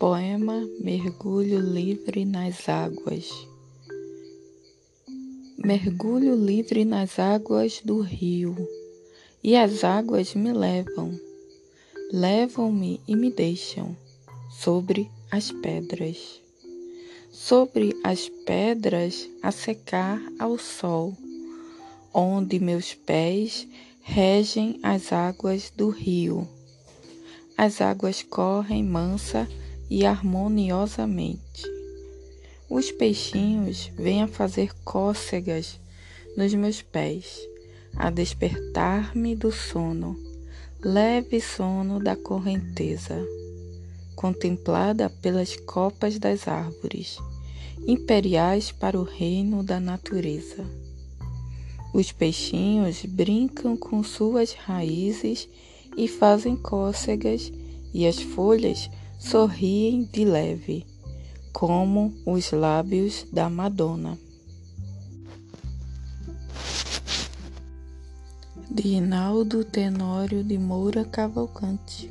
Poema Mergulho Livre nas Águas. Mergulho livre nas águas do rio, e as águas me levam, levam-me e me deixam sobre as pedras, sobre as pedras a secar ao sol, onde meus pés regem as águas do rio. As águas correm mansa e harmoniosamente. Os peixinhos vêm a fazer cócegas nos meus pés, a despertar-me do sono, leve sono da correnteza, contemplada pelas copas das árvores, imperiais para o reino da natureza. Os peixinhos brincam com suas raízes e fazem cócegas, e as folhas sorriem de leve, como os lábios da Madonna. De Rinaldo Tenório de Moura Cavalcante.